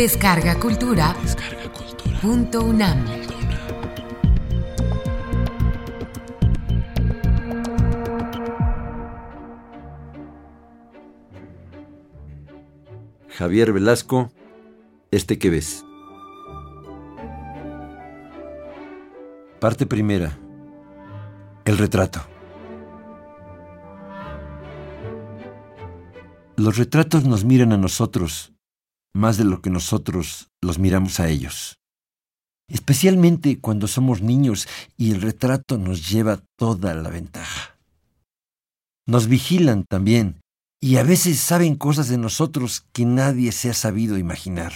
Descarga Cultura. Punto UNAM. Javier Velasco, este que ves. Parte primera. El retrato. Los retratos nos miran a nosotros más de lo que nosotros los miramos a ellos. Especialmente cuando somos niños y el retrato nos lleva toda la ventaja. Nos vigilan también y a veces saben cosas de nosotros que nadie se ha sabido imaginar.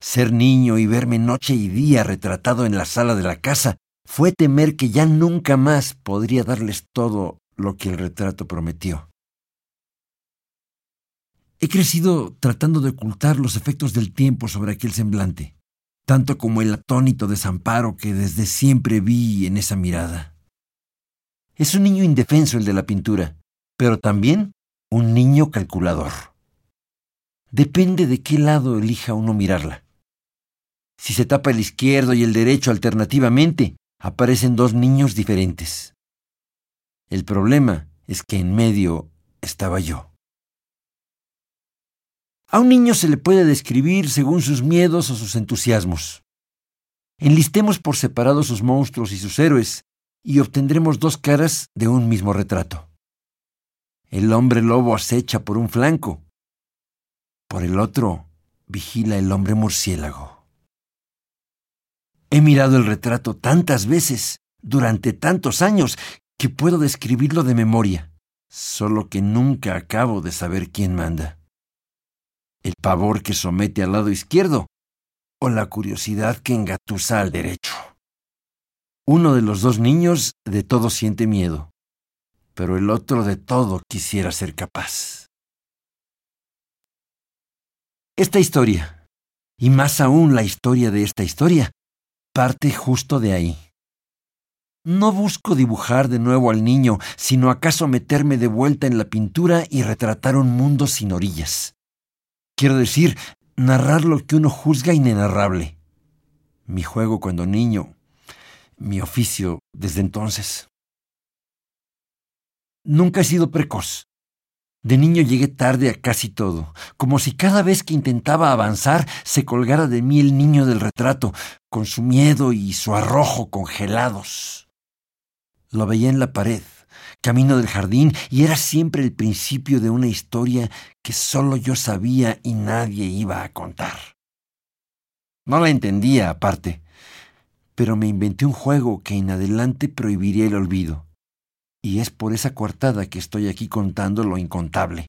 Ser niño y verme noche y día retratado en la sala de la casa fue temer que ya nunca más podría darles todo lo que el retrato prometió. He crecido tratando de ocultar los efectos del tiempo sobre aquel semblante, tanto como el atónito desamparo que desde siempre vi en esa mirada. Es un niño indefenso el de la pintura, pero también un niño calculador. Depende de qué lado elija uno mirarla. Si se tapa el izquierdo y el derecho alternativamente, aparecen dos niños diferentes. El problema es que en medio estaba yo. A un niño se le puede describir según sus miedos o sus entusiasmos. Enlistemos por separado sus monstruos y sus héroes y obtendremos dos caras de un mismo retrato. El hombre lobo acecha por un flanco. Por el otro vigila el hombre murciélago. He mirado el retrato tantas veces, durante tantos años, que puedo describirlo de memoria, solo que nunca acabo de saber quién manda. El pavor que somete al lado izquierdo o la curiosidad que engatusa al derecho. Uno de los dos niños de todo siente miedo, pero el otro de todo quisiera ser capaz. Esta historia, y más aún la historia de esta historia, parte justo de ahí. No busco dibujar de nuevo al niño, sino acaso meterme de vuelta en la pintura y retratar un mundo sin orillas. Quiero decir, narrar lo que uno juzga inenarrable. Mi juego cuando niño, mi oficio desde entonces. Nunca he sido precoz. De niño llegué tarde a casi todo, como si cada vez que intentaba avanzar se colgara de mí el niño del retrato, con su miedo y su arrojo congelados. Lo veía en la pared, camino del jardín, y era siempre el principio de una historia que solo yo sabía y nadie iba a contar. No la entendía, aparte, pero me inventé un juego que en adelante prohibiría el olvido y es por esa coartada que estoy aquí contando lo incontable,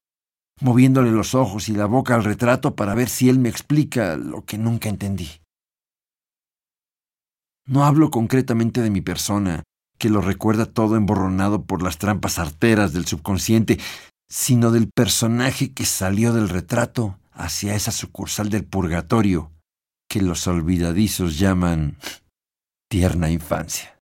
moviéndole los ojos y la boca al retrato para ver si él me explica lo que nunca entendí. No hablo concretamente de mi persona, que lo recuerda todo emborronado por las trampas arteras del subconsciente, sino del personaje que salió del retrato hacia esa sucursal del purgatorio que los olvidadizos llaman tierna infancia.